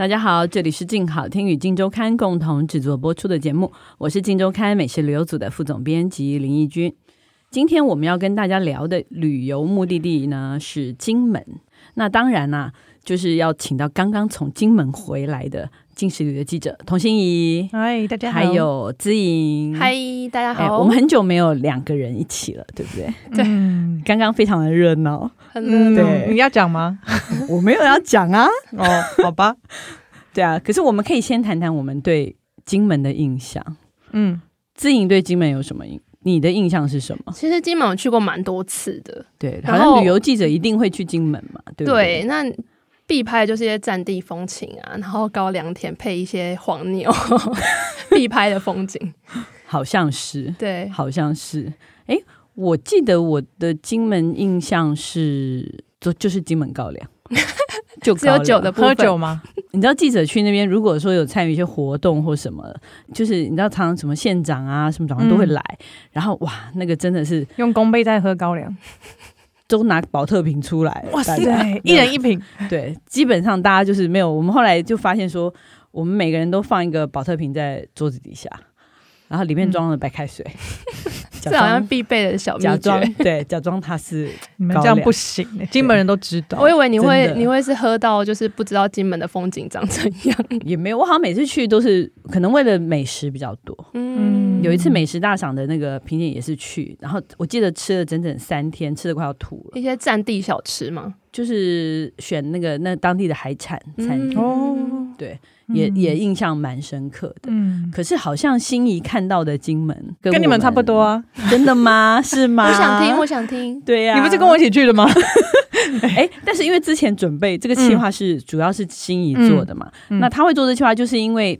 大家好，这里是静好听与静周刊共同制作播出的节目，我是静周刊美食旅游组的副总编辑林义君。今天我们要跟大家聊的旅游目的地呢是金门，那当然啦、就是要请到刚刚从金门回来的镜食旅的记者童心怡，嗨，大家好，还有姿颖，嗨，大家好、哎。我们很久没有两个人一起了，对不对？对，刚刚非常的热闹，很热闹。对，你要讲吗？我没有要讲啊。哦，好吧。对啊，可是我们可以先谈谈我们对金门的印象。嗯，姿颖对金门有什么印？你的印象是什么？其实金门我去过蛮多次的。对，好像旅游记者一定会去金门嘛，对不对？对，那必拍的就是一些战地风情啊，然后高粱田配一些黄牛，必拍的风景。好像是，对，好像是。哎，我记得我的金门印象是，就就是金门高粱。就只有酒的喝酒吗？你知道记者去那边，如果说有参与一些活动或什么，就是你知道常常什么县长啊什么长官都会来，嗯、然后哇，那个真的是用公杯在喝高粱，都拿保特瓶出来，哇塞，一人一瓶。对，基本上大家就是没有。我们后来就发现说，我们每个人都放一个保特瓶在桌子底下，然后里面装了白开水。嗯这好像必备的小秘诀，假装对，假装他是你们这样不行，金门人都知道。我以为你会你会是喝到就是不知道金门的风景长怎样，也没有。我好像每次去都是可能为了美食比较多。嗯，有一次美食大赏的那个评鉴也是去，然后我记得吃了整整三天，吃的快要吐了。一些战地小吃吗？就是选那个那当地的海产餐厅。对。也也印象蛮深刻的，嗯，可是好像心仪看到的金门跟，跟你们差不多啊，真的吗？是 吗？我想听，我想听，对呀、啊，你不是跟我一起去的吗？哎，但是因为之前准备这个计划是主要是心仪做的嘛，那他会做这计划，就是因为。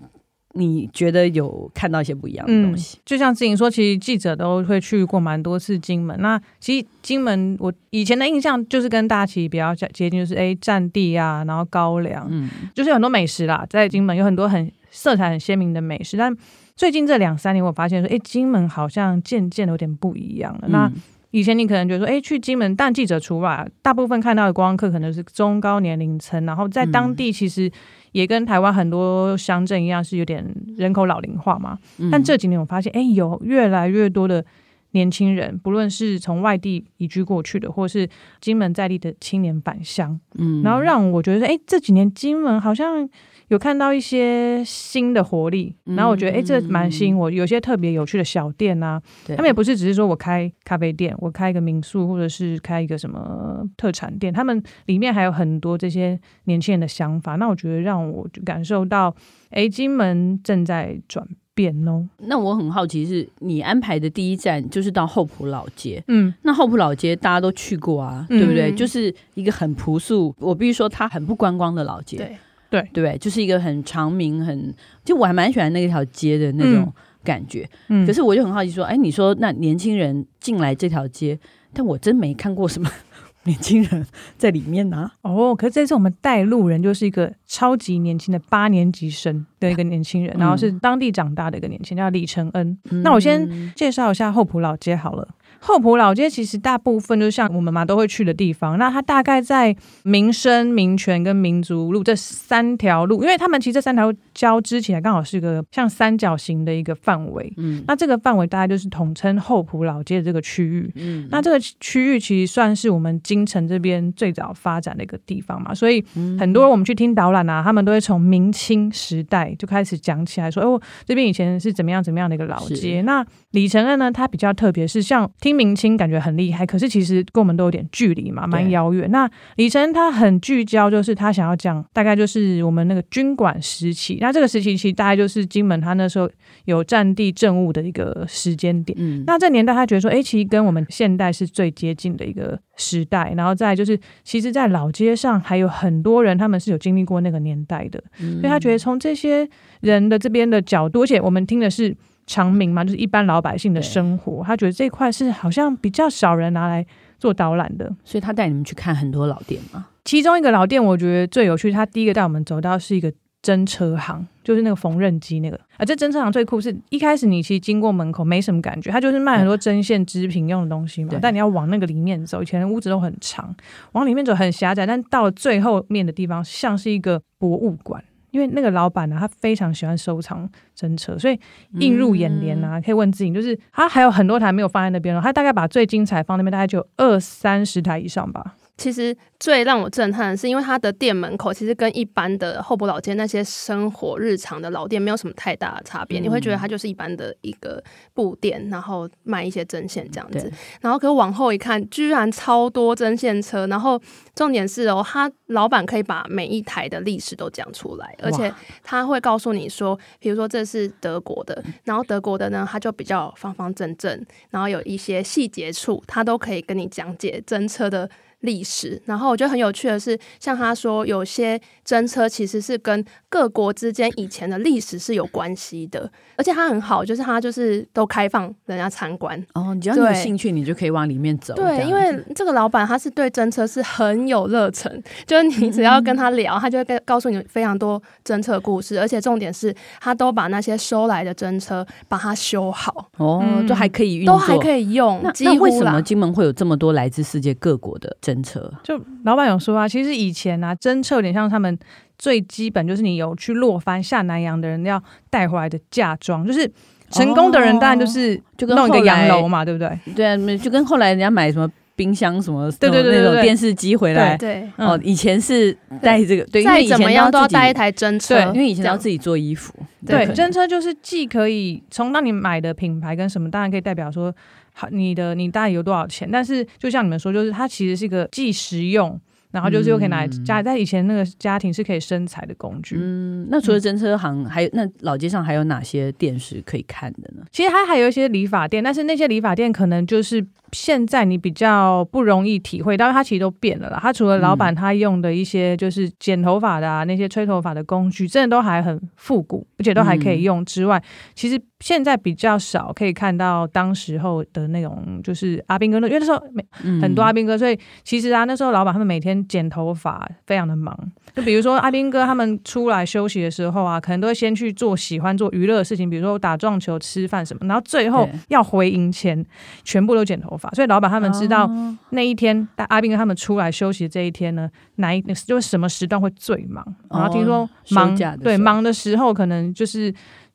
你觉得有看到一些不一样的东西？嗯、就像之前说，其实记者都会去过蛮多次金门。那其实金门，我以前的印象就是跟大家其实比较接近，就是哎，战地啊，然后高粱，嗯，就是很多美食啦，在金门有很多很色彩很鲜明的美食。但最近这两三年，我发现说，哎，金门好像渐渐有点不一样了。嗯、那以前你可能觉得说，哎，去金门，但记者除外，大部分看到的观光客可能是中高年龄层，然后在当地其实。也跟台湾很多乡镇一样，是有点人口老龄化嘛。嗯、但这几年我发现，哎、欸，有越来越多的年轻人，不论是从外地移居过去的，或是金门在地的青年返乡，嗯，然后让我觉得，哎、欸，这几年金门好像。有看到一些新的活力，然后我觉得，哎、嗯，这蛮吸引我。有些特别有趣的小店啊，对他们也不是只是说我开咖啡店，我开一个民宿，或者是开一个什么特产店，他们里面还有很多这些年轻人的想法。那我觉得让我感受到，哎，金门正在转变哦。那我很好奇，是你安排的第一站就是到后埔老街，嗯，那后埔老街大家都去过啊，嗯、对不对？就是一个很朴素，我必须说它很不观光的老街，对。对对，就是一个很长明，很就我还蛮喜欢那条街的那种感觉。嗯，可是我就很好奇说，哎，你说那年轻人进来这条街，但我真没看过什么 年轻人在里面呢、啊。哦，可是这次我们带路人就是一个超级年轻的八年级生的一个年轻人，嗯、然后是当地长大的一个年轻人，叫李承恩。嗯、那我先介绍一下厚朴老街好了。后埔老街其实大部分就像我们嘛都会去的地方，那它大概在民生、民权跟民族路这三条路，因为他们其实这三条路交织起来刚好是一个像三角形的一个范围。嗯，那这个范围大概就是统称后埔老街的这个区域。嗯，那这个区域其实算是我们京城这边最早发展的一个地方嘛，所以很多我们去听导览啊，他们都会从明清时代就开始讲起来说，哦，这边以前是怎么样怎么样的一个老街。那李承恩呢，他比较特别是像听。听明清感觉很厉害，可是其实跟我们都有点距离嘛，蛮遥远。那李晨他很聚焦，就是他想要讲大概就是我们那个军管时期，那这个时期其实大概就是金门他那时候有战地政务的一个时间点。嗯，那这年代他觉得说，哎，其实跟我们现代是最接近的一个时代。然后再就是，其实，在老街上还有很多人，他们是有经历过那个年代的，嗯、所以他觉得从这些人的这边的角度，而且我们听的是。常民嘛，就是一般老百姓的生活，他觉得这块是好像比较少人拿来做导览的，所以他带你们去看很多老店嘛。其中一个老店，我觉得最有趣，他第一个带我们走到是一个针车行，就是那个缝纫机那个。啊，这针车行最酷是一开始你其实经过门口没什么感觉，它就是卖很多针线织品用的东西嘛。但你要往那个里面走，以前的屋子都很长，往里面走很狭窄，但到了最后面的地方，像是一个博物馆。因为那个老板呢，他非常喜欢收藏真车，所以映入眼帘啊。可以问自己，就是他还有很多台没有放在那边了，他大概把最精彩放那边，大概就二三十台以上吧。其实最让我震撼的是，因为它的店门口其实跟一般的后埔老街那些生活日常的老店没有什么太大的差别，嗯、你会觉得它就是一般的一个布店，然后卖一些针线这样子。然后可往后一看，居然超多针线车，然后重点是哦，他老板可以把每一台的历史都讲出来，而且他会告诉你说，比如说这是德国的，然后德国的呢，他就比较方方正正，然后有一些细节处，他都可以跟你讲解针车的。历史，然后我觉得很有趣的是，像他说，有些真车其实是跟各国之间以前的历史是有关系的，而且他很好，就是他就是都开放人家参观。哦，只要你有兴趣，你就可以往里面走。对，因为这个老板他是对真车是很有热忱，就是你只要跟他聊，他就会跟告诉你非常多真车故事，而且重点是他都把那些收来的真车把它修好，哦，就还可以运，都还可以用。那那为什么金门会有这么多来自世界各国的？针车就老板有说啊，其实以前啊，真车有点像他们最基本，就是你有去落番下南洋的人要带回来的嫁妆，就是成功的人当然就是就弄一个洋楼嘛，对不对？对啊，就跟后来人家买什么冰箱什么，对对对，那种电视机回来，对。哦，以前是带这个，对，再怎么样都要带一台真车，对，因为以前要自己做衣服，对，真车就是既可以从那你买的品牌跟什么，当然可以代表说。好，你的你大概有多少钱？但是就像你们说，就是它其实是一个既实用，然后就是又可以拿来家，在以前那个家庭是可以生财的工具。嗯，那除了真车行，还有那老街上还有哪些店是可以看的呢？其实它还有一些理发店，但是那些理发店可能就是。现在你比较不容易体会到，它其实都变了啦。它除了老板他用的一些就是剪头发的啊，那些吹头发的工具，真的都还很复古，而且都还可以用之外，其实现在比较少可以看到当时候的那种，就是阿兵哥，因为那时候没很多阿兵哥，所以其实啊那时候老板他们每天剪头发非常的忙。就比如说阿兵哥他们出来休息的时候啊，可能都会先去做喜欢做娱乐的事情，比如说打撞球、吃饭什么，然后最后要回营前全部都剪头发。所以老板他们知道那一天，带阿兵哥他们出来休息的这一天呢，哪一就是什么时段会最忙？然后听说忙对忙的时候，可能就是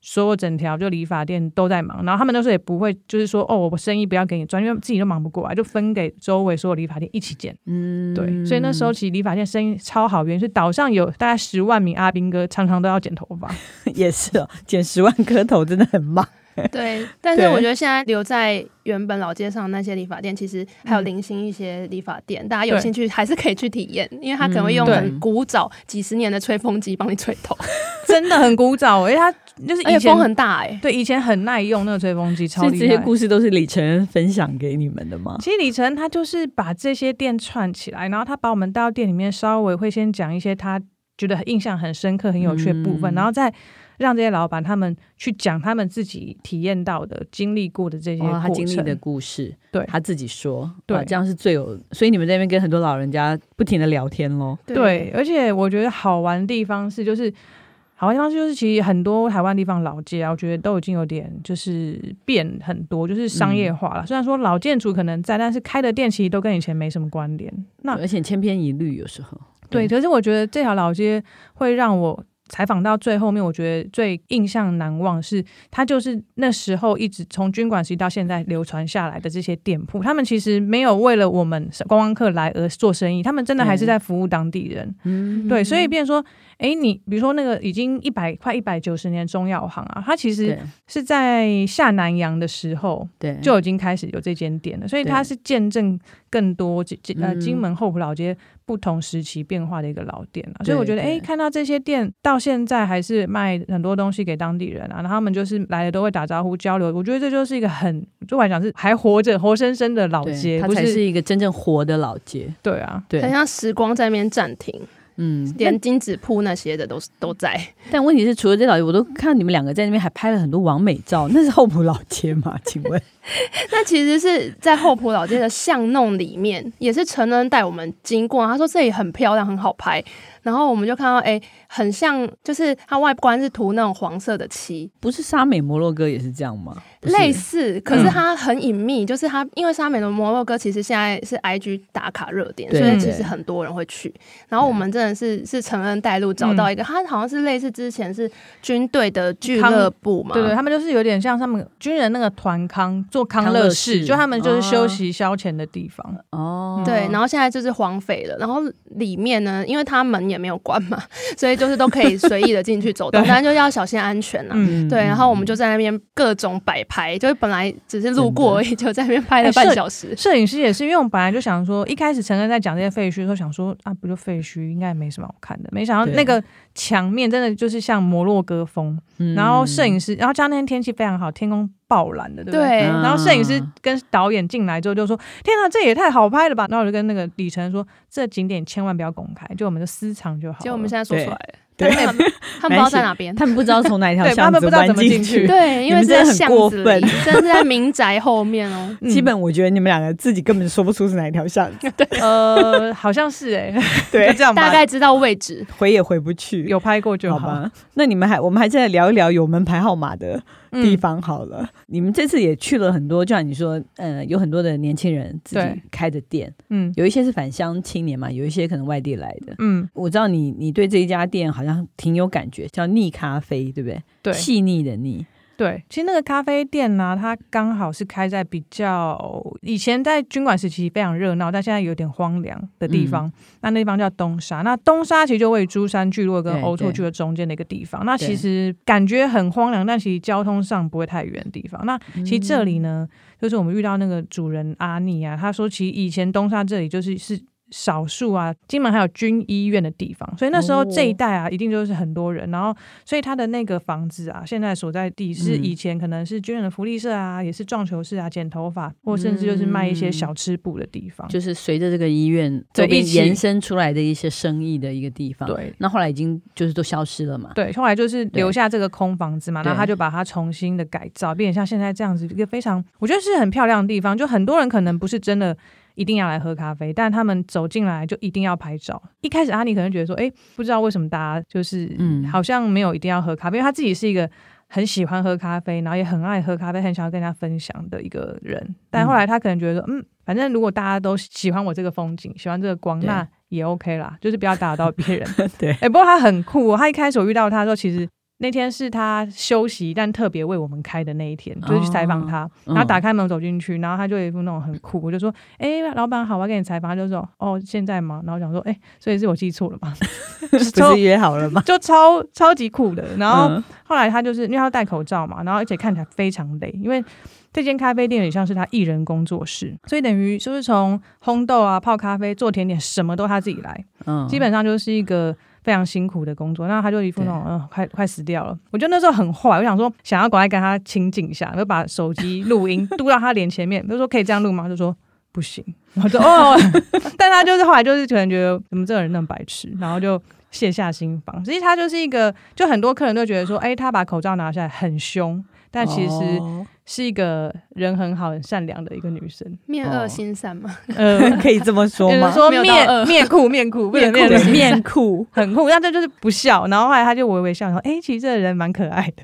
所有整条就理发店都在忙。然后他们那时候也不会就是说哦，我生意不要给你赚，因为自己都忙不过来，就分给周围所有理发店一起剪。嗯，对。所以那时候其实理发店生意超好，原因是岛上有大概十万名阿兵哥，常常都要剪头发。也是哦，剪十万颗头真的很忙。对，但是我觉得现在留在原本老街上那些理发店，其实还有零星一些理发店，大家有兴趣还是可以去体验，因为他可能会用很古早几十年的吹风机帮你吹头，真的很古早，因为他就是以前风很大哎，对，以前很耐用那个吹风机，超厉害。这些故事都是李晨分享给你们的吗？其实李晨他就是把这些店串起来，然后他把我们带到店里面，稍微会先讲一些他觉得印象很深刻、很有趣的部分，然后再。让这些老板他们去讲他们自己体验到的、经历过的这些、哦、他经历的故事，对他自己说，对，这样是最有。所以你们在那边跟很多老人家不停的聊天喽。对，而且我觉得好玩的地方是，就是好玩的地方就是，其实很多台湾地方老街啊，我觉得都已经有点就是变很多，就是商业化了。嗯、虽然说老建筑可能在，但是开的店其实都跟以前没什么关联。那而且千篇一律，有时候对，对。可是我觉得这条老街会让我。采访到最后面，我觉得最印象难忘是，他就是那时候一直从军管时期到现在流传下来的这些店铺，他们其实没有为了我们观光客来而做生意，他们真的还是在服务当地人。嗯，对，所以变成说，哎，你比如说那个已经一百快一百九十年中药行啊，它其实是在下南洋的时候，对，就已经开始有这间店了，所以它是见证更多金呃金门后埔老街不同时期变化的一个老店啊，所以我觉得，哎，看到这些店到现在还是卖很多东西给当地人啊，然后他们就是来了都会打招呼交流，我觉得这就是一个很，就来讲是还活着、活生生的老街，它才是一个真正活的老街。对啊，对，很像时光在那边暂停。嗯，连金子铺那些的都是都在，但问题是，除了这老街，我都看到你们两个在那边还拍了很多完美照，那是后埔老街吗？请问？那其实是在后埔老街的巷弄里面，也是陈恩带我们经过，他说这里很漂亮，很好拍。然后我们就看到，哎，很像，就是它外观是涂那种黄色的漆，不是沙美摩洛哥也是这样吗？类似，可是它很隐秘，嗯、就是它因为沙美的摩洛哥其实现在是 IG 打卡热点，所以其实很多人会去。然后我们真的是是承恩带路找到一个，它好像是类似之前是军队的俱乐部嘛，对对，他们就是有点像他们军人那个团康做康乐室，就他们就是休息消遣的地方。哦，对，然后现在就是荒废了，然后里面呢，因为它门也没有关嘛，所以就是都可以随意的进去走动，当然就要小心安全了。嗯，对。然后我们就在那边各种摆拍，就是本来只是路过而已，就在那边拍了半小时。摄影师也是，因为我们本来就想说，一开始陈恩在讲这些废墟的时候，想说啊，不就废墟，应该也没什么好看的。没想到那个墙面真的就是像摩洛哥风。然后摄影师，然后加上那天天气非常好，天空爆蓝的，对不对？对。然后摄影师跟导演进来之后就说：“天哪，这也太好拍了吧！”然后我就跟那个李晨说：“这景点千万不要公开，就我们就私藏就好。”结果我们现在说出来了。对，他们不知道在哪边，他们不知道从哪一条巷子他们不知道怎么进去。对，因为这很过分，真的是在民宅后面哦。基本我觉得你们两个自己根本说不出是哪一条巷子。对，呃，好像是哎，对，这样大概知道位置，回也回不去，有拍过就好。那你们还，我们还在聊一聊有门牌号码的地方好了，嗯、你们这次也去了很多，就像你说，呃，有很多的年轻人自己开的店，嗯，有一些是返乡青年嘛，有一些可能外地来的，嗯，我知道你你对这一家店好像挺有感觉，叫腻咖啡，对不对？对，细腻的腻。对，其实那个咖啡店呢、啊，它刚好是开在比较以前在军管时期非常热闹，但现在有点荒凉的地方。嗯、那那地方叫东沙，那东沙其实就位于珠山聚落跟欧拓聚落中间的一个地方。那其实感觉很荒凉，但其实交通上不会太远的地方。那其实这里呢，嗯、就是我们遇到那个主人阿尼啊，他说其实以前东沙这里就是是。少数啊，金门还有军医院的地方，所以那时候这一带啊，一定就是很多人。然后，所以他的那个房子啊，现在所在地是以前可能是军人的福利社啊，也是撞球室啊，剪头发，或甚至就是卖一些小吃部的地方。就是随着这个医院这边延伸出来的一些生意的一个地方。对，那后来已经就是都消失了嘛。对，后来就是留下这个空房子嘛，然后他就把它重新的改造，变成像现在这样子一个非常，我觉得是很漂亮的地方。就很多人可能不是真的。一定要来喝咖啡，但他们走进来就一定要拍照。一开始阿妮可能觉得说，哎，不知道为什么大家就是，嗯，好像没有一定要喝咖啡，因为他自己是一个很喜欢喝咖啡，然后也很爱喝咖啡，很想要跟大家分享的一个人。但后来他可能觉得说，嗯，反正如果大家都喜欢我这个风景，喜欢这个光，那也 OK 啦，就是不要打扰到别人。对，哎，不过他很酷哦，他一开始我遇到他的时候，其实。那天是他休息，但特别为我们开的那一天，就是去采访他。然后打开门走进去，然后他就有一副那种很酷，我就说：“哎、欸，老板好，我要给你采访。”他就说：“哦，现在吗？”然后讲说：“哎、欸，所以是我记错了吗？不是约好了吗？” 就超超级酷的。然后后来他就是因为他要戴口罩嘛，然后而且看起来非常累，因为这间咖啡店也像是他艺人工作室，所以等于就是从烘豆啊、泡咖啡、做甜点，什么都他自己来。嗯，基本上就是一个。非常辛苦的工作，那他就一副那种，嗯、呃，快快死掉了。我觉得那时候很坏，我想说想要赶快跟他亲近一下，就把手机录音 嘟到他脸前面，就说可以这样录吗？他就说不行。然后就哦，但他就是后来就是可能觉得怎么这个人那么白痴，然后就卸下心防。实际他就是一个，就很多客人都觉得说，哎、欸，他把口罩拿下来很凶，但其实。哦是一个人很好、很善良的一个女生，面恶心善吗？呃，可以这么说吗？说面面酷、面酷、面酷、面酷，很酷。但这就是不笑，然后后来他就微微笑说：“哎、欸，其实这个人蛮可爱的。”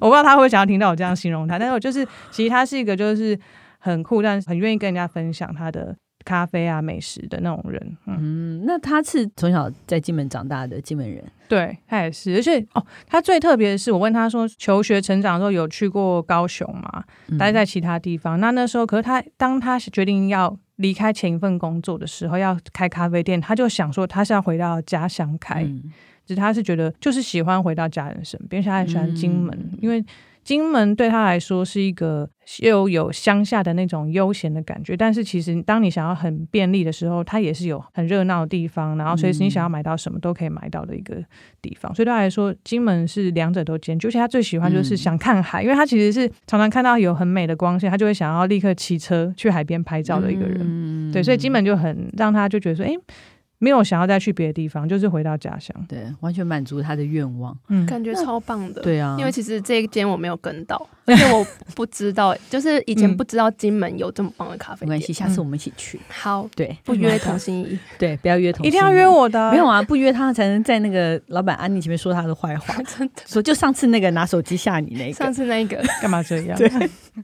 我不知道他会不会想要听到我这样形容他，但是我就是，其实他是一个就是很酷，但是很愿意跟人家分享他的咖啡啊、美食的那种人。嗯，嗯，那他是从小在金门长大的金门人，对他也是。而且哦，他最特别的是，我问他说，求学成长的时候有去过高雄吗？待在其他地方？嗯、那那时候，可是他当他决定要离开前一份工作的时候，要开咖啡店，他就想说他是要回到家乡开。嗯只是他是觉得就是喜欢回到家人身边，而且他很喜欢金门，嗯、因为金门对他来说是一个又有乡下的那种悠闲的感觉。但是其实当你想要很便利的时候，它也是有很热闹的地方，然后随时你想要买到什么都可以买到的一个地方。嗯、所以对他来说，金门是两者都兼具。而且他最喜欢就是想看海，嗯、因为他其实是常常看到有很美的光线，他就会想要立刻骑车去海边拍照的一个人。嗯、对，所以金门就很让他就觉得说，哎。没有想要再去别的地方，就是回到家乡，对，完全满足他的愿望，嗯，感觉超棒的，对啊，因为其实这一间我没有跟到，而且我不知道，就是以前不知道金门有这么棒的咖啡店，没关系，下次我们一起去，好，对，不约同心意，对，不要约同心意，一定要约我的，没有啊，不约他才能在那个老板安妮前面说他的坏话，真的，说就上次那个拿手机吓你那个，上次那个。干嘛这样？对，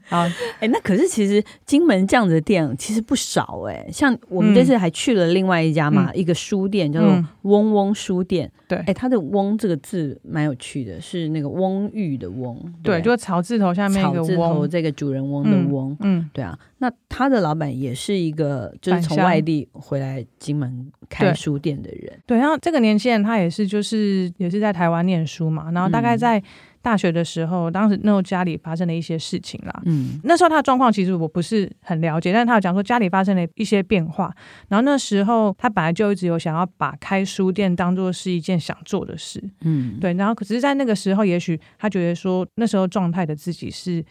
好，哎，那可是其实金门这样子的店其实不少哎，像我们这次还去了另外一家嘛，一个书店叫做。嗡嗡书店，对，哎，它的“嗡”这个字蛮有趣的，是那个翁玉的“翁”，对，就是草字头下面一个“翁”，这个主人翁的“翁”，嗯，对啊。那他的老板也是一个，就是从外地回来金门开书店的人，对。然后这个年轻人他也是，就是也是在台湾念书嘛，然后大概在。大学的时候，当时那时候家里发生了一些事情啦。嗯，那时候他的状况其实我不是很了解，但是他有讲说家里发生了一些变化。然后那时候他本来就一直有想要把开书店当做是一件想做的事。嗯，对。然后可是，在那个时候，也许他觉得说那时候状态的自己是。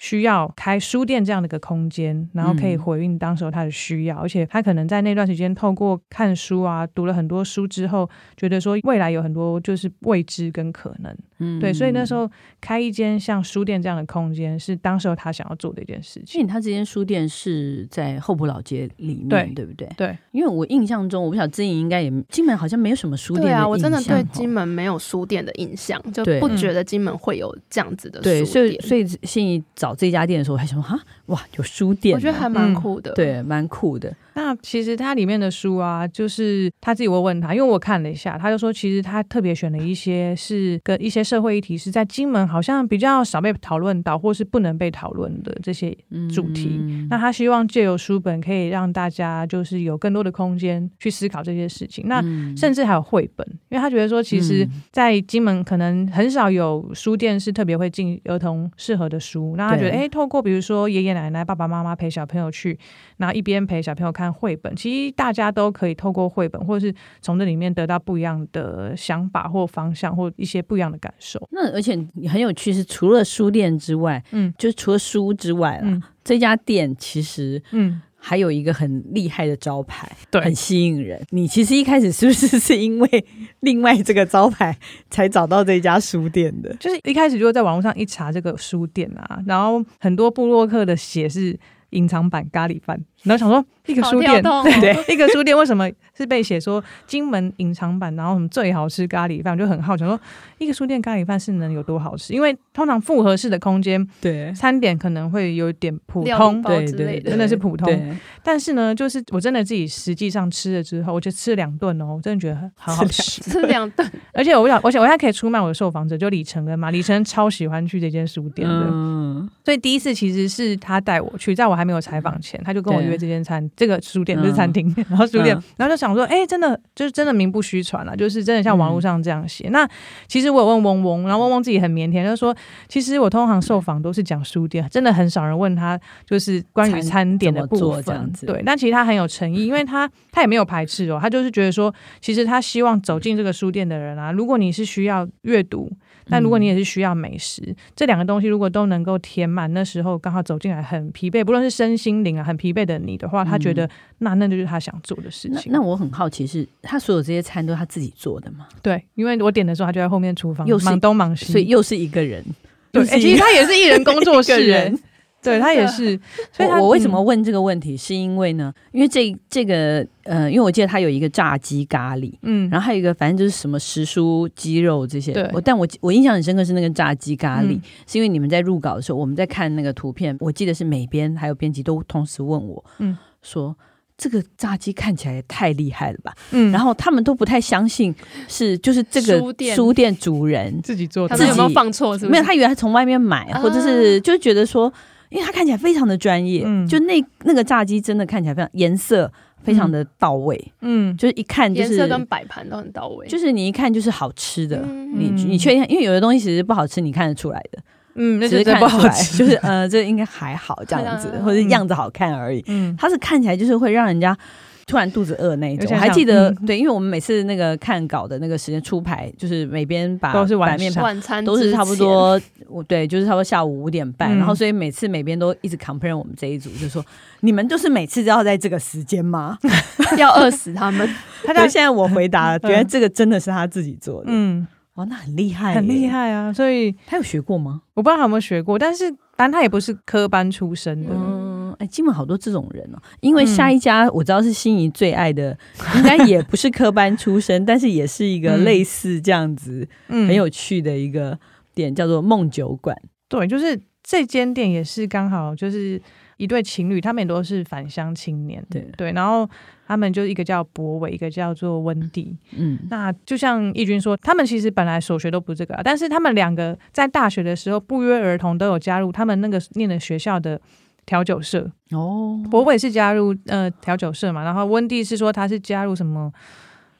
需要开书店这样的一个空间，然后可以回应当时候他的需要，嗯、而且他可能在那段时间透过看书啊，读了很多书之后，觉得说未来有很多就是未知跟可能，嗯，对，所以那时候开一间像书店这样的空间，是当时候他想要做的一件事情。因为他这间书店是在后埔老街里面，对，对不对？对，因为我印象中，我不晓得之前应该也金门好像没有什么书店的印象。对啊，我真的对金门没有书店的印象，就不觉得金门会有这样子的书店。对，所以所以信义这家店的时候，我还想说哈，哇，有书店，我觉得还蛮酷的，嗯、对，蛮酷的。那其实它里面的书啊，就是他自己会问他，因为我看了一下，他就说，其实他特别选了一些是跟一些社会议题是在金门好像比较少被讨论到，或是不能被讨论的这些主题。嗯、那他希望借由书本可以让大家就是有更多的空间去思考这些事情。那甚至还有绘本，因为他觉得说，其实，在金门可能很少有书店是特别会进儿童适合的书。那他觉得，哎，透过比如说爷爷奶奶、爸爸妈妈陪小朋友去，然后一边陪小朋友看。绘本，其实大家都可以透过绘本，或者是从这里面得到不一样的想法或方向，或一些不一样的感受。那而且很有趣是，除了书店之外，嗯，就除了书之外啦，嗯、这家店其实，嗯，还有一个很厉害的招牌，对、嗯，很吸引人。你其实一开始是不是是因为另外这个招牌才找到这家书店的？就是一开始就在网络上一查这个书店啊，然后很多布洛克的写是隐藏版咖喱饭。然后想说，一个书店，哦、对，一个书店为什么是被写说金门隐藏版？然后什么最好吃咖喱饭？我就很好奇，说一个书店咖喱饭是能有多好吃？因为通常复合式的空间，对，餐点可能会有点普通，对对，真的是普通。但是呢，就是我真的自己实际上吃了之后，我就吃了两顿哦，我真的觉得很好吃，吃两顿。而且我想，而且我现在可以出卖我的受访者，就李承恩嘛，李承恩超喜欢去这间书店的，嗯，所以第一次其实是他带我去，在我还没有采访前，他就跟我。约这间餐，这个书店不是餐厅，嗯、然后书店，嗯、然后就想说，哎、欸，真的就是真的名不虚传了，就是真的像网络上这样写。嗯、那其实我有问嗡嗡，然后嗡嗡自己很腼腆，就是说，其实我通常受访都是讲书店，真的很少人问他就是关于餐点的部分。对，但其实他很有诚意，因为他 他也没有排斥哦，他就是觉得说，其实他希望走进这个书店的人啊，如果你是需要阅读。但如果你也是需要美食，嗯、这两个东西如果都能够填满，那时候刚好走进来很疲惫，不论是身心灵啊，很疲惫的你的话，他觉得那那就是他想做的事情。那，那我很好奇是，是他所有这些餐都是他自己做的吗？对，因为我点的时候，他就在后面厨房，又忙东忙西，所以又是一个人。对，欸、其实他也是一人工作室 人。对他也是，所以他我，我为什么问这个问题？是因为呢，因为这这个呃，因为我记得他有一个炸鸡咖喱，嗯，然后还有一个反正就是什么时蔬鸡肉这些。对，我但我我印象很深刻是那个炸鸡咖喱，嗯、是因为你们在入稿的时候，我们在看那个图片，我记得是美编还有编辑都同时问我，嗯，说这个炸鸡看起来也太厉害了吧？嗯，然后他们都不太相信是就是这个书店书店主人自己做的，他们有没有放错？是不是？没有，他以为他从外面买，或者是就觉得说，因为他看起来非常的专业，嗯就那那个炸鸡真的看起来非常颜色非常的到位，嗯，就是一看就是颜色跟摆盘都很到位，就是你一看就是好吃的。嗯你你确定？因为有的东西其实不好吃，你看得出来的。嗯，那只是看不出来，好吃，就是呃，这应该还好这样子，嗯或者样子好看而已。嗯，它是看起来就是会让人家突然肚子饿那一种。我还记得，嗯对，因为我们每次那个看稿的那个时间出牌，就是每边把都是晚版面上晚餐都是差不多，我对，就是差不多下午五点半，嗯然后所以每次每边都一直 complain 我们这一组，就说你们就是每次都要在这个时间吗？要饿死他们。他对，在现在我回答了，嗯原来这个真的是他自己做的，嗯哇，那很厉害，很厉。害啊，所以他有学过吗？我不知道他有没有学过，但是反正他也不是科班出身的，嗯，哎，基本好多这种人哦。因为下一家我知道是心仪最爱的，应该也不是科班出身，但是也是一个类似这样子嗯很有趣的一个店，叫做梦酒馆。对，就是这间店也是刚好就是一对情侣，他们也都是返乡青年，对对，然后他们就一个叫博伟，一个叫做温迪。嗯，那就像义军说，他们其实本来所学都不是这个啊，但是他们两个在大学的时候不约而同都有加入他们那个念的学校的调酒社。哦，博伟是加入呃调酒社嘛，然后温蒂是说他是加入什么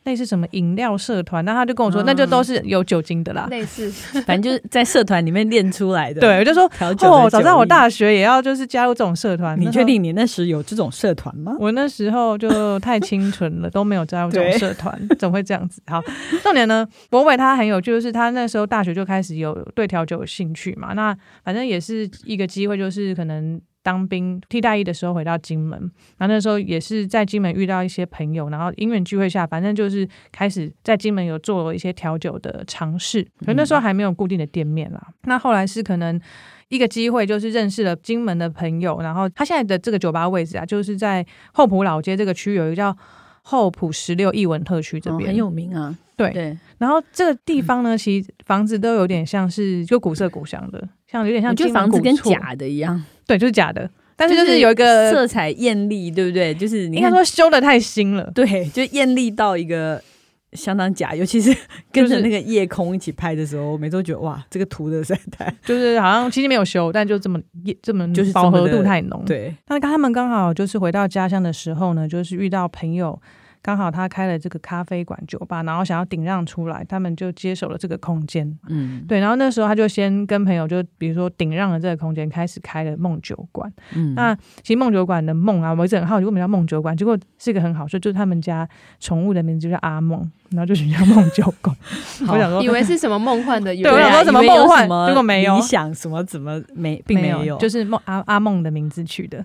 类似什么饮料社团，那他就跟我说，嗯那就都是有酒精的啦。类似，反正就是在社团里面练出来的。对，我就说调酒 哦，早知道我大学也要就是加入这种社团。你确定你那时有这种社团吗？我那时候就太清纯了，都没有加入这种社团，怎么会这样子？好，重点呢，博伟他很有趣，就是他那时候大学就开始有对调酒有兴趣嘛。那反正也是一个机会，就是可能当兵替代役的时候回到金门，然后那时候也是在金门遇到一些朋友，然后因缘聚会下，反正就是开始在金门有做一些调酒的尝试。可那时候还没有固定的店面啦。那后来是可能。一个机会就是认识了金门的朋友，然后他现在的这个酒吧位置啊，就是在后埔老街这个区有一个叫后埔十六艺文特区这边、哦很有名啊。对对，然后这个地方呢，其实房子都有点像是就古色古香的，像有点像我觉得金门房子跟假的一样，对，就是假的，但是就是有一个色彩艳丽，对不对？就是你应该看说修的太新了，对，就艳丽到一个相当假，尤其是跟着那个夜空一起拍的时候，我每次都觉得哇，这个图的实在太 就是好像其实没有修，但就这么这么就是饱和度太浓。对，那他们刚好就是回到家乡的时候呢，就是遇到朋友，刚好他开了这个咖啡馆酒吧，然后想要顶让出来，他们就接手了这个空间。嗯，对，然后那时候他就先跟朋友就比如说顶让了这个空间，开始开了梦酒馆。嗯那其实梦酒馆的梦啊，我一直很好奇为什么叫梦酒馆，结果是一个很好说，就是他们家宠物的名字就叫阿梦，然后就取叫梦酒馆。我想说，以为是什么梦幻的 对我想说什么梦幻结果没有你想什么怎么没并没有，就是梦阿阿梦的名字取的。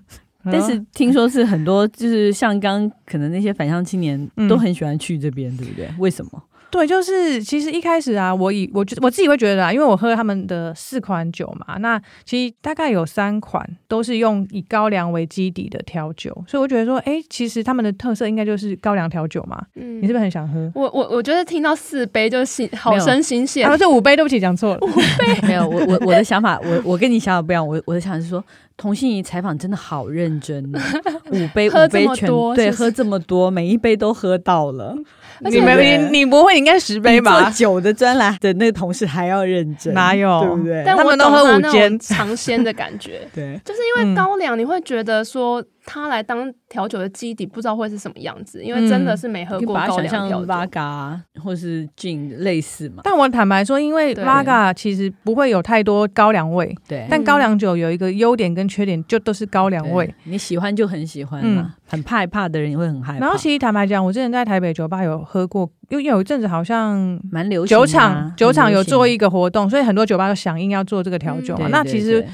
但是听说是很多，就是像刚可能那些返乡青年嗯都很喜欢去这边，对不对？为什么？对，就是其实一开始啊，我以我觉我自己会觉得啊，因为我喝他们的四款酒嘛，那其实大概有三款都是用以高粱为基底的调酒，所以我觉得说，哎，其实他们的特色应该就是高粱调酒嘛。嗯你是不是很想喝？我我我觉得听到四杯就新好生新鲜啊，，这 五杯，对不起，讲错了。五杯没有，我我我的想法，我我跟你想法不一样。我我的想法是说，童心怡采访真的好认真哦，五杯喝五杯全这么多对，喝这么多，每一杯都喝到了。你们你你不会，应该十杯比做吧？酒的专栏的那个同事还要认真，哪有？对不对？但我他们都喝五间。尝鲜的感觉，对，就是因为嗯。高粱，你会觉得说它来当调酒的基底，不知道会是什么样子，因为真的是没喝你把它过高想象粱调酒。a 或是 gin 类似嘛？但我坦白说，因为对 Laga 其实不会有太多高粱味，对，但高粱酒有一个优点跟缺点，就都是高粱味。你喜欢就很喜欢嗯嘛，很害怕的人也会很害怕。然后其实坦白讲，我之前在台北酒吧有喝过，因为有一阵子好像蛮流行啊酒厂酒厂有做一个个活动，所以很多酒吧都响应要做这个调酒嘛。嗯那其实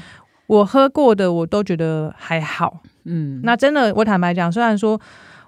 我喝过的我都觉得还好。嗯，那真的，我坦白讲，虽然说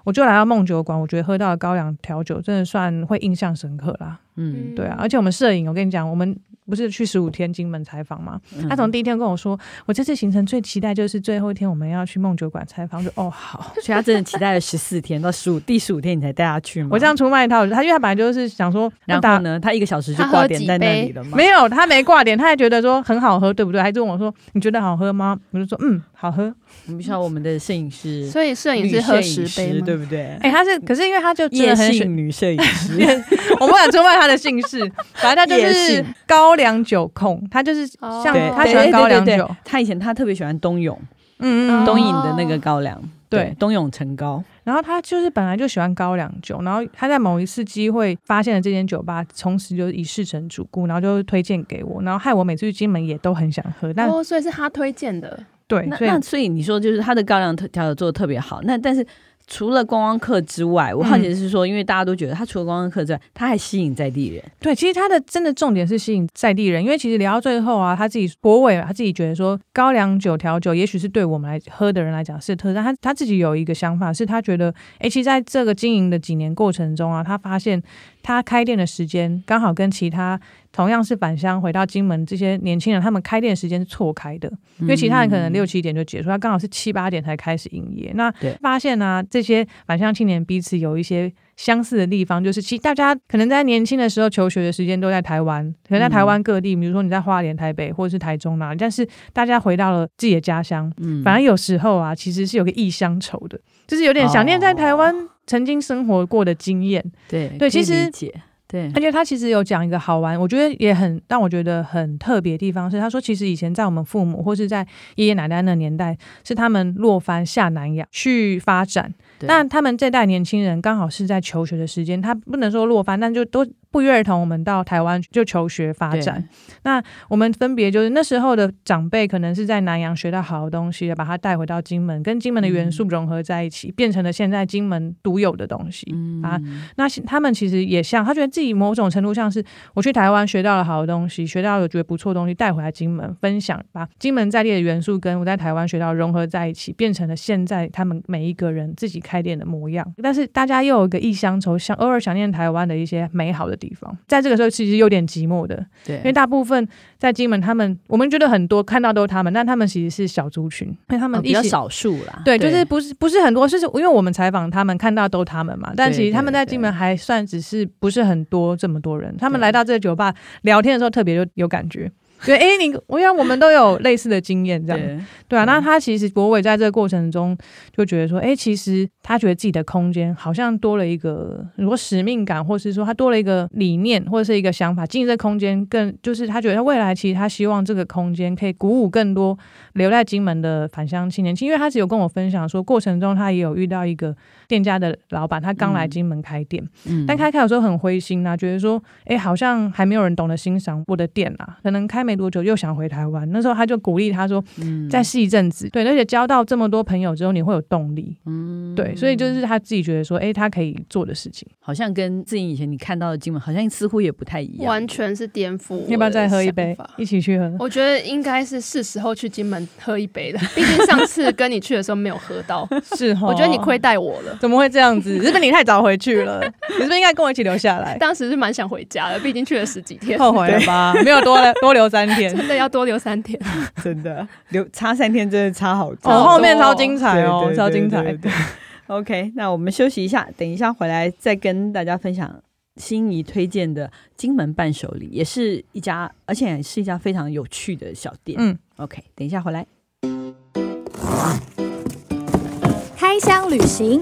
我就来到梦酒馆，我觉得喝到高粱调酒真的算会印象深刻啦。嗯，对啊，而且我们摄影，我跟你讲，我们。不是去十五天金门采访吗？嗯、他从第一天跟我说，我这次行程最期待就是最后一天我们要去梦酒馆采访。就哦好，所以他真的期待了十四天到十五第十五天你才带他去吗？我这样出卖他，他因为他本来就是想说，然后呢，他一个小时就挂点在那里了嘛？没有，他没挂点，他还觉得说很好喝，对不对？还就问我说，你觉得好喝吗？我就说嗯，好喝。我们需要我们的摄影师，所以摄影师喝十杯对不对？哎、欸，他是，可是因为他就真的很夜性女摄影师，我不敢出卖他的姓氏，反正他就是高粱酒控，他就是像他喜欢高粱酒，他以前他特别喜欢冬泳，嗯嗯，冬饮的那个高粱，对，冬泳陈高。然后他就是本来就喜欢高粱酒，然后他在某一次机会发现了这间酒吧，从此就一试成主顾，然后就推荐给我，然后害我每次去金门也都很想喝。但哦，所以是他推荐的。对，那那所以你说就是他的高粱调的做的特别好，那但是除了观光客之外，我好奇的是说，嗯、因为大家都觉得他除了观光客之外，他还吸引在地人。对，其实他的真的重点是吸引在地人，因为其实聊到最后啊，他自己博伟他自己觉得说高粱酒调酒，也许是对我们来喝的人来讲是特色，但他他自己有一个想法，是他觉得，哎，其实在这个经营的几年过程中啊，他发现他开店的时间刚好跟其他。同样是返乡回到金门，这些年轻人他们开店的时间是错开的，因为其他人可能六七点就结束，他刚好是七八点才开始营业。那发现呢、啊，这些返乡青年彼此有一些相似的地方，就是其大家可能在年轻的时候求学的时间都在台湾，可能在台湾各地，比如说你在花莲、台北或者是台中哪里，但是大家回到了自己的家乡，反而有时候啊，其实是有个异乡愁的，就是有点想念在台湾曾经生活过的经验。对对，其实。对，而且他其实有讲一个好玩，我觉得也很让我觉得很特别的地方是，他说其实以前在我们父母或是在爷爷奶奶那年代，是他们落番下南洋去发展，但他们这代年轻人刚好是在求学的时间，他不能说落番，但就都。不约而同，我们到台湾就求学发展。那我们分别就是那时候的长辈，可能是在南洋学到好的东西，把它带回到金门，跟金门的元素融合在一起，嗯、变成了现在金门独有的东西、嗯、啊。那他们其实也像，他觉得自己某种程度像是我去台湾学到了好的东西，学到了觉得不错的东西带回来金门分享，把金门在地的元素跟我在台湾学到融合在一起，变成了现在他们每一个人自己开店的模样。但是大家又有一个异乡愁，想偶尔想念台湾的一些美好的地方，在这个时候其实有点寂寞的，对，因为大部分在金门，他们我们觉得很多看到都是他们，但他们其实是小族群，因为他们比较少数啦，对，就是不是不是很多，是因为我们采访他们看到都他们嘛，但其实他们在金门还算只是不是很多这么多人，他们来到这个酒吧聊天的时候特别有有感觉。对，哎，你我想我们都有类似的经验，这样对，对啊。那他其实国伟在这个过程中就觉得说，哎，其实他觉得自己的空间好像多了一个，如果使命感，或是说他多了一个理念，或者是一个想法，经营这个空间更就是他觉得他未来其实他希望这个空间可以鼓舞更多留在金门的返乡青年，因为他只有跟我分享说，过程中他也有遇到一个店家的老板，他刚来金门开店，嗯，但开开有时候很灰心啊，觉得说，哎，好像还没有人懂得欣赏我的店啊，可能开没多久又想回台湾，那时候他就鼓励他说：“嗯，再试一阵子，对，而且交到这么多朋友之后，你会有动力，嗯，对，所以就是他自己觉得说，哎，他可以做的事情，好像跟自己以前你看到的金门好像似乎也不太一样，完全是颠覆。要不要再喝一杯，一起去喝？我觉得应该是是时候去金门喝一杯了，毕竟上次跟你去的时候没有喝到，是哦，我觉得你亏待我了，怎么会这样子？是不是你太早回去了？你是不是应该跟我一起留下来？当时是蛮想回家的，毕竟去了十几天，后悔了吧？没有多 多留三天。真的要多留三天，真的留差三天，真的差好多。哦，后面超精彩哦，超精彩。OK，那我们休息一下，等一下回来再跟大家分享心仪推荐的金门伴手礼，也是一家，而且是一家非常有趣的小店。嗯，OK，等一下回来。开箱旅行。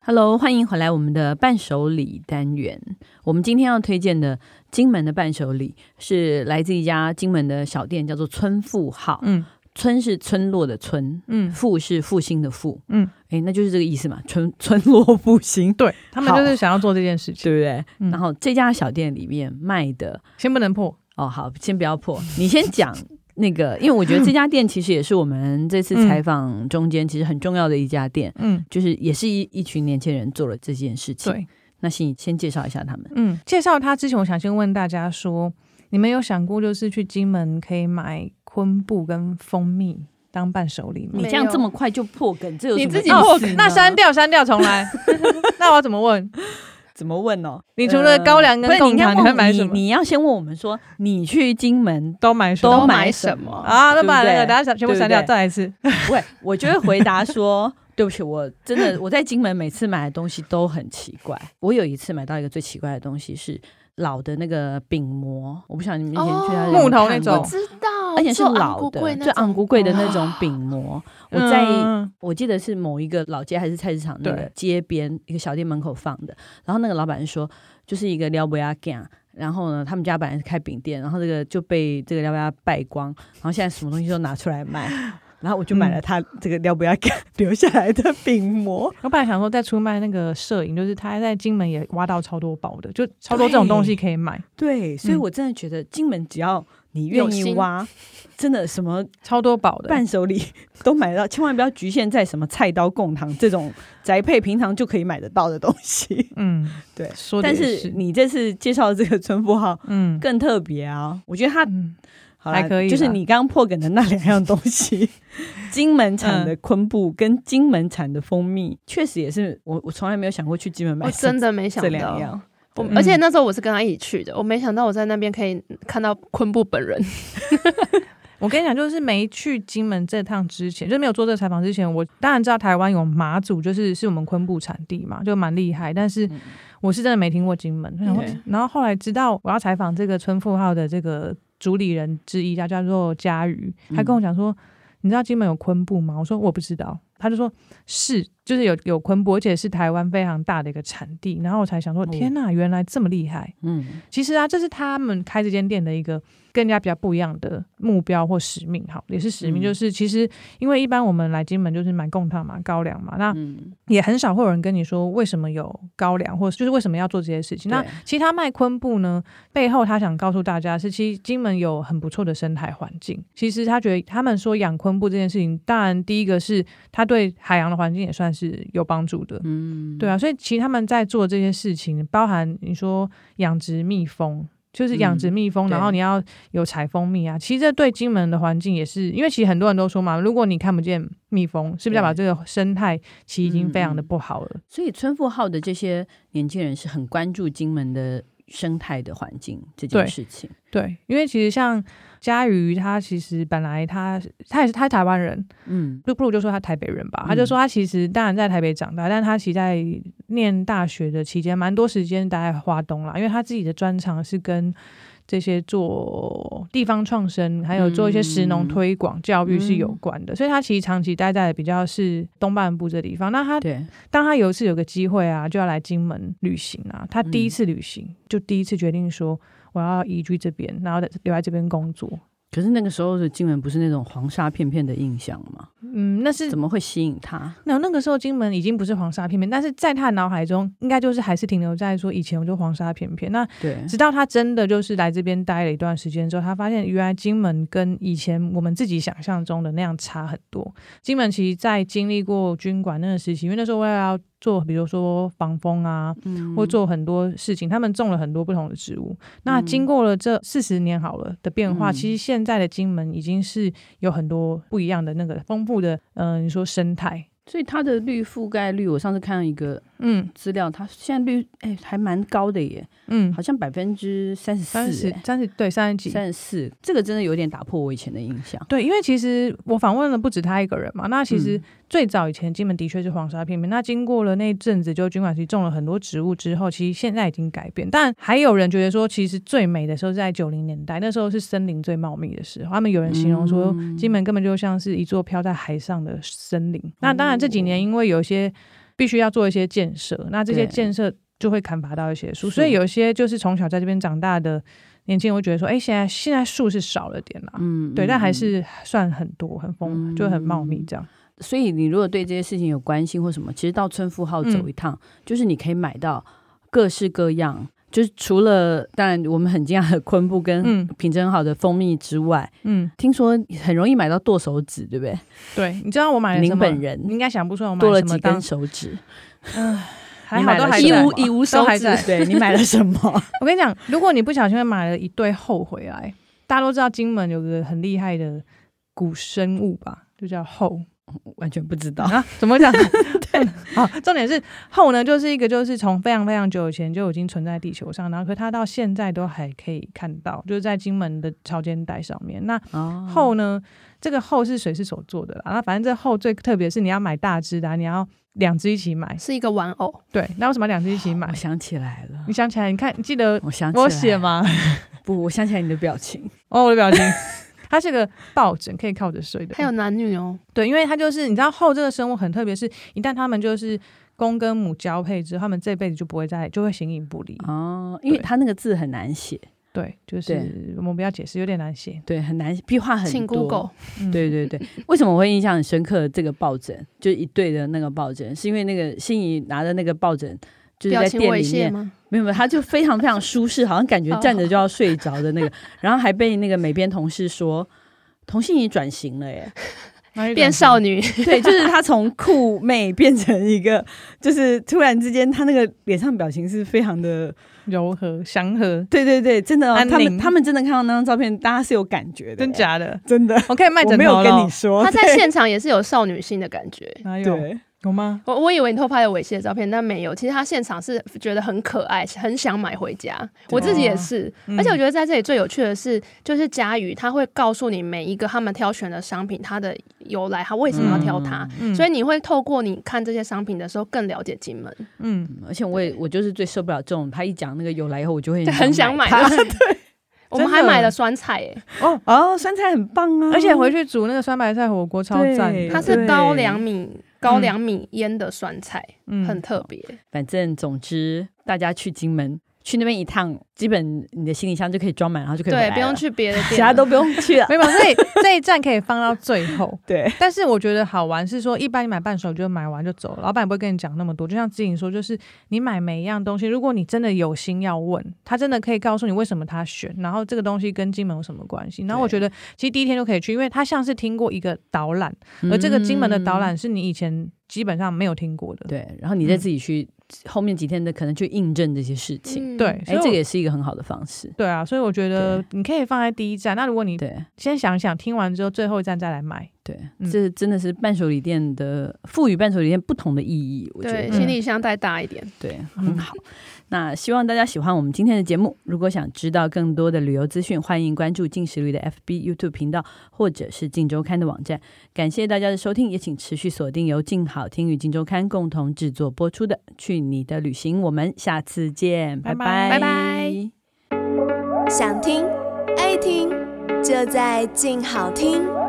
Hello，欢迎回来我们的伴手礼单元。我们今天要推荐的金门的伴手礼是来自一家金门的小店，叫做村富号。嗯，村是村落的村，嗯，富是复兴的富，嗯，哎，那就是这个意思嘛。村 村落复兴，对他们就是想要做这件事情，对不对？嗯、然后这家小店里面卖的，先不能破哦，好，先不要破，你先讲。那个，因为我觉得这家店其实也是我们这次采访中间其实很重要的一家店，嗯，就是也是一一群年轻人做了这件事情。对，那先先介绍一下他们。嗯，介绍他之前，我想先问大家说，你们有想过就是去金门可以买昆布跟蜂蜜当伴手礼吗？你这样这么快就破梗，这有什么你自己哦，那删掉删掉重来。那我要怎么问？怎么问哦？你除了高粱跟贡糖，你会买什么？你要先问我们说，你去金门都买都买什么啊？那把那个大家全部删掉，再来一次。不会，我就会回答说，对不起，我真的我在金门每次买的东西都很奇怪。我有一次买到一个最奇怪的东西是老的那个饼模，我不晓得你们以前去他木头那种，我知道。而且是老的，最昂贵贵的那种饼膜。我在我记得是某一个老街还是菜市场那个街边一个小店门口放的。然后那个老板说，就是一个撩不亚干。然后呢，他们家本来是开饼店，然后这个就被这个撩不亚败光。然后现在什么东西都拿出来卖。然后我就买了他这个撩不亚干留下来的饼膜。我本来想说再出卖那个摄影，就是他在金门也挖到超多宝的，就超多这种东西可以买。对，所以我真的觉得金门只要。你愿意挖，真的什么超多宝的伴手礼都买得到，千万不要局限在什么菜刀、贡糖这种宅配平常就可以买得到的东西。嗯，对。说但是你这次介绍的这个村富号，嗯，更特别啊！我觉得它、嗯、还可以，就是你刚刚破梗的那两样东西，金门产的昆布跟金门产的蜂蜜，确、嗯、实也是我我从来没有想过去金门买，我真的没想到这两样。而且那时候我是跟他一起去的，我没想到我在那边可以看到昆布本人。我跟你讲，就是没去金门这趟之前，就没有做这个采访之前，我当然知道台湾有马祖，就是是我们昆布产地嘛，就蛮厉害。但是我是真的没听过金门。然后，然后后来知道我要采访这个村富号的这个主理人之一，他叫做佳瑜，他跟我讲说：“你知道金门有昆布吗？”我说：“我不知道。”他就说：“是。”就是有有昆布，而且是台湾非常大的一个产地，然后我才想说，天呐，原来这么厉害。嗯，其实啊，这是他们开这间店的一个更加比较不一样的目标或使命，好，也是使命，就是其实因为一般我们来金门就是买贡糖嘛、高粱嘛，那也很少会有人跟你说为什么有高粱，或者就是为什么要做这些事情。那其实他卖昆布呢，背后他想告诉大家是，其实金门有很不错的生态环境。其实他觉得他们说养昆布这件事情，当然第一个是他对海洋的环境也算是。是有帮助的，嗯，对啊，所以其实他们在做这些事情，包含你说养殖蜜蜂，就是养殖蜜蜂，嗯、然后你要有采蜂蜜啊。其实这对金门的环境也是，因为其实很多人都说嘛，如果你看不见蜜蜂，是不是代表这个生态其实已经非常的不好了？所以村富号的这些年轻人是很关注金门的生态的环境这件事情。对，对，因为其实像。嘉瑜他其实本来他他也是他是台湾人，嗯，不不如就说他台北人吧。嗯、他就说他其实当然在台北长大，但他其实在念大学的期间，蛮多时间待在华东啦，因为他自己的专长是跟这些做地方创生，还有做一些食农推广教育是有关的，嗯、所以他其实长期待在比较是东半部这地方。那他对，当他有一次有个机会啊，就要来金门旅行啊，他第一次旅行、嗯、就第一次决定说。我要移居这边，然后留在这边工作。可是那个时候的金门不是那种黄沙片片的印象吗？嗯，那是怎么会吸引他？那那个时候金门已经不是黄沙片片，但是在他的脑海中，应该就是还是停留在说以前我就黄沙片片。那对，直到他真的就是来这边待了一段时间之后，他发现原来金门跟以前我们自己想象中的那样差很多。金门其实，在经历过军管那个时期，因为那时候我也要。做比如说防风啊，嗯、或做很多事情，他们种了很多不同的植物。嗯、那经过了这四十年好了的变化，嗯、其实现在的金门已经是有很多不一样的那个丰富的，嗯、呃，你说生态。所以它的绿覆盖率，我上次看到一个嗯资料，它现在率哎、欸、还蛮高的耶，嗯，好像百分之三十四，三十对三十几，三十四，这个真的有点打破我以前的印象。对，因为其实我访问了不止他一个人嘛，那其实最早以前金门的确是黄沙片片，那经过了那阵子就军管区种了很多植物之后，其实现在已经改变。但还有人觉得说，其实最美的时候是在九零年代，那时候是森林最茂密的时候。他们有人形容说，金门根本就像是一座飘在海上的森林。嗯、那当然。这几年因为有些必须要做一些建设，那这些建设就会砍伐到一些树，所以有些就是从小在这边长大的年轻人会觉得说，哎，现在现在树是少了点啦，嗯，对，但还是算很多，很丰，嗯、就很茂密这样。所以你如果对这些事情有关心或什么，其实到村富号走一趟，嗯、就是你可以买到各式各样。就是除了当然我们很惊讶的昆布跟品质很好的蜂蜜之外，嗯，听说很容易买到剁手指，对不对？对，你知道我买了什么？您本人应该想不出来我买了剁了几根手指。嗯，还好都还一无一无手指。对，你买了什么？我跟你讲，如果你不小心买了一对后回来，大家都知道金门有个很厉害的古生物吧？就叫后。完全不知道啊，怎么讲？对，好，重点是后呢，就是一个就是从非常非常久以前就已经存在地球上，然后可它到现在都还可以看到，就是在金门的潮间带上面。那后呢，这个后是谁是手做的啦？那反正这后最特别是你要买大只的，你要两只一起买，是一个玩偶。对，那为什么两只一起买？我想起来了，你想起来？你看，你记得我想我写吗？不，我想起来你的表情。哦，我的表情。它是个抱枕，可以靠着睡的。还有男女哦，对，因为它就是你知道后这个生物很特别，是一旦他们就是公跟母交配之后，他们这辈子就不会再就会形影不离哦。因为它那个字很难写，对，就是我们不要解释，有点难写，对，很难，笔画很多。请 Google。对对对，为什么我会印象很深刻？这个抱枕就一对的那个抱枕，是因为那个心仪拿的那个抱枕。就是在店里面，没有没有，他就非常非常舒适，好像感觉站着就要睡着的那个，然后还被那个美编同事说，童心怡转型了耶，变少女，对，就是她从酷妹变成一个，就是突然之间她那个脸上表情是非常的柔和祥和，对对对，真的、哦，他们他们真的看到那张照片，大家是有感觉的，真假的，真的，我可以卖枕头了，没有跟你说，她在现场也是有少女心的感觉，对。有吗？我我以为你偷拍了猥亵的照片，但没有。其实他现场是觉得很可爱，很想买回家。我自己也是，而且我觉得在这里最有趣的是，就是佳宇他会告诉你每一个他们挑选的商品它的由来，他为什么要挑它。所以你会透过你看这些商品的时候更了解金门。嗯，而且我也我就是最受不了这种，他一讲那个由来以后，我就会很想 买。对，我们还买了酸菜耶。哦哦，酸菜很棒啊，而且回去煮那个酸白菜火锅超赞。它是高粱米。高粱米腌的酸菜，嗯、很特别。反正总之，大家去金门。去那边一趟，基本你的行李箱就可以装满，然后就可以。对，不用去别的店，其他都不用去了。没有，所以这一站可以放到最后。对，但是我觉得好玩是说，一般你买伴手就买完就走了，老板也不会跟你讲那么多。就像志颖说，就是你买每一样东西，如果你真的有心要问，他真的可以告诉你为什么他选，然后这个东西跟金门有什么关系。然后我觉得其实第一天就可以去，因为他像是听过一个导览，而这个金门的导览是你以前基本上没有听过的。对，然后你再自己去。后面几天的可能去印证这些事情，嗯、对，哎，这个也是一个很好的方式。对啊，所以我觉得你可以放在第一站。那如果你对。先想想，听完之后最后一站再来买，对，嗯、这真的是伴手礼店的赋予伴手礼店不同的意义。我觉得对，行李箱带大一点，对，很好。那希望大家喜欢我们今天的节目。如果想知道更多的旅游资讯，欢迎关注镜食旅的 FB、YouTube 频道，或者是静周刊的网站。感谢大家的收听，也请持续锁定由静好听与静周刊共同制作播出的《去你的旅行》。我们下次见，拜拜拜拜。想听爱听，就在静好听。